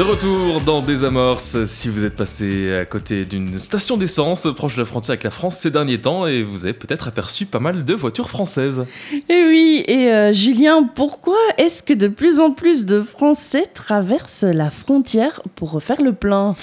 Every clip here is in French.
De retour dans Désamorce, si vous êtes passé à côté d'une station d'essence proche de la frontière avec la France ces derniers temps et vous avez peut-être aperçu pas mal de voitures françaises. Et oui, et euh, Julien, pourquoi est-ce que de plus en plus de Français traversent la frontière pour refaire le plein?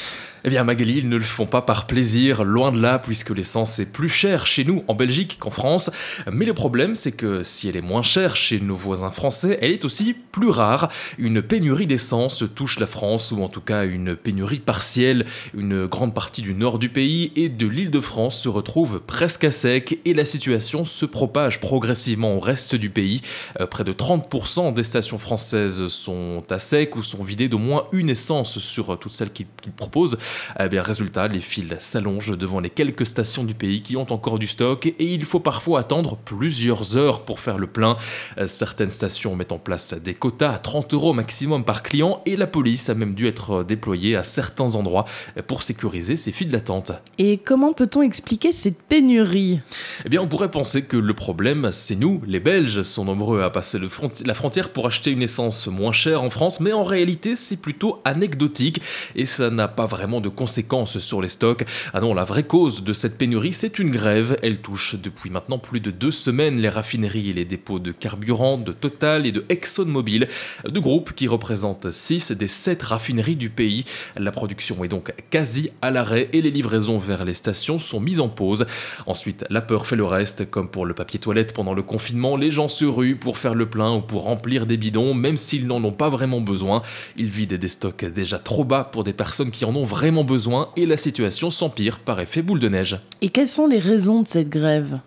Eh bien, Magali, ils ne le font pas par plaisir, loin de là, puisque l'essence est plus chère chez nous, en Belgique, qu'en France. Mais le problème, c'est que si elle est moins chère chez nos voisins français, elle est aussi plus rare. Une pénurie d'essence touche la France, ou en tout cas une pénurie partielle. Une grande partie du nord du pays et de l'île de France se retrouve presque à sec, et la situation se propage progressivement au reste du pays. Euh, près de 30% des stations françaises sont à sec ou sont vidées d'au moins une essence sur toutes celles qu'ils proposent. Eh bien, résultat, les files s'allongent devant les quelques stations du pays qui ont encore du stock et il faut parfois attendre plusieurs heures pour faire le plein. Euh, certaines stations mettent en place des quotas à 30 euros maximum par client et la police a même dû être déployée à certains endroits pour sécuriser ces files d'attente. Et comment peut-on expliquer cette pénurie? Eh bien, on pourrait penser que le problème, c'est nous, les Belges, sont nombreux à passer la frontière pour acheter une essence moins chère en France, mais en réalité, c'est plutôt anecdotique et ça n'a pas vraiment de conséquences sur les stocks. Ah non, la vraie cause de cette pénurie, c'est une grève. Elle touche depuis maintenant plus de deux semaines les raffineries et les dépôts de carburant de Total et de ExxonMobil, deux groupes qui représentent 6 des 7 raffineries du pays. La production est donc quasi à l'arrêt et les livraisons vers les stations sont mises en pause. Ensuite, la peur fait le reste, comme pour le papier toilette pendant le confinement, les gens se ruent pour faire le plein ou pour remplir des bidons, même s'ils n'en ont pas vraiment besoin. Ils vident des stocks déjà trop bas pour des personnes qui en ont vraiment besoin et la situation s'empire par effet boule de neige. Et quelles sont les raisons de cette grève?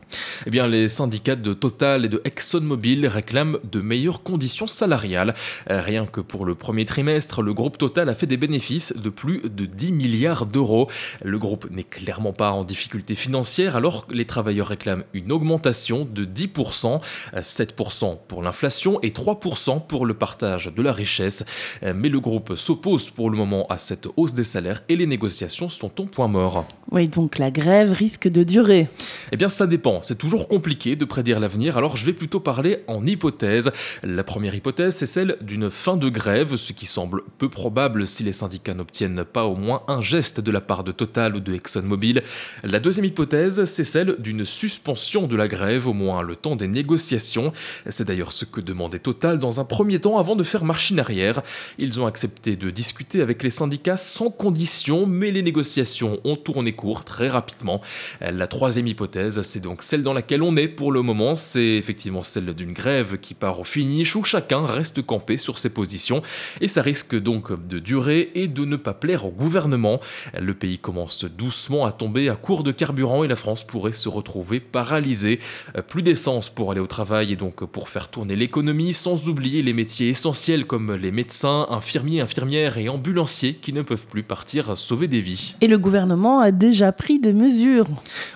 Eh les syndicats de Total et de ExxonMobil réclament de meilleures conditions salariales. Euh, rien que pour le premier trimestre, le groupe Total a fait des bénéfices de plus de 10 milliards d'euros. Le groupe n'est clairement pas en difficulté financière alors que les travailleurs réclament une augmentation de 10%, 7% pour l'inflation et 3% pour le partage de la richesse. Euh, mais le groupe s'oppose pour le moment à cette hausse des salaires et les négociations sont au point mort. Oui, donc la grève risque de durer. Eh bien, ça dépend. C'est toujours compliqué de prédire l'avenir, alors je vais plutôt parler en hypothèse. La première hypothèse, c'est celle d'une fin de grève, ce qui semble peu probable si les syndicats n'obtiennent pas au moins un geste de la part de Total ou de ExxonMobil. La deuxième hypothèse, c'est celle d'une suspension de la grève, au moins le temps des négociations. C'est d'ailleurs ce que demandait Total dans un premier temps avant de faire machine arrière. Ils ont accepté de discuter avec les syndicats sans condition mais les négociations ont tourné très rapidement. La troisième hypothèse, c'est donc celle dans laquelle on est pour le moment, c'est effectivement celle d'une grève qui part au finish où chacun reste campé sur ses positions et ça risque donc de durer et de ne pas plaire au gouvernement. Le pays commence doucement à tomber à court de carburant et la France pourrait se retrouver paralysée. Plus d'essence pour aller au travail et donc pour faire tourner l'économie, sans oublier les métiers essentiels comme les médecins, infirmiers, infirmières et ambulanciers qui ne peuvent plus partir sauver des vies. Et le gouvernement a déjà pris des mesures.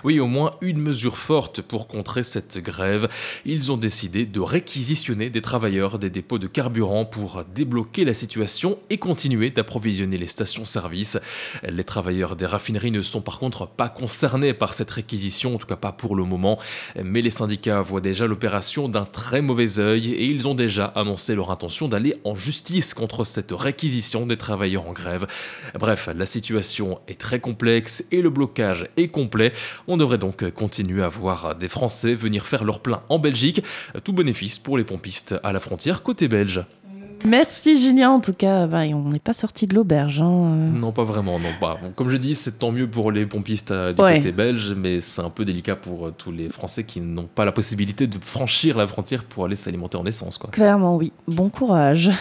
Oui, au moins une mesure forte pour contrer cette grève. Ils ont décidé de réquisitionner des travailleurs des dépôts de carburant pour débloquer la situation et continuer d'approvisionner les stations-service. Les travailleurs des raffineries ne sont par contre pas concernés par cette réquisition, en tout cas pas pour le moment, mais les syndicats voient déjà l'opération d'un très mauvais œil et ils ont déjà annoncé leur intention d'aller en justice contre cette réquisition des travailleurs en grève. Bref, la situation est très complexe et le blocage est complet. On devrait donc continuer à voir des Français venir faire leur plein en Belgique. Tout bénéfice pour les pompistes à la frontière côté belge. Merci Julien, en tout cas, bah, on n'est pas sorti de l'auberge. Hein. Non, pas vraiment. Non, pas. comme je dis, c'est tant mieux pour les pompistes euh, du côté belge, mais c'est un peu délicat pour euh, tous les Français qui n'ont pas la possibilité de franchir la frontière pour aller s'alimenter en essence. Quoi. Clairement, oui. Bon courage.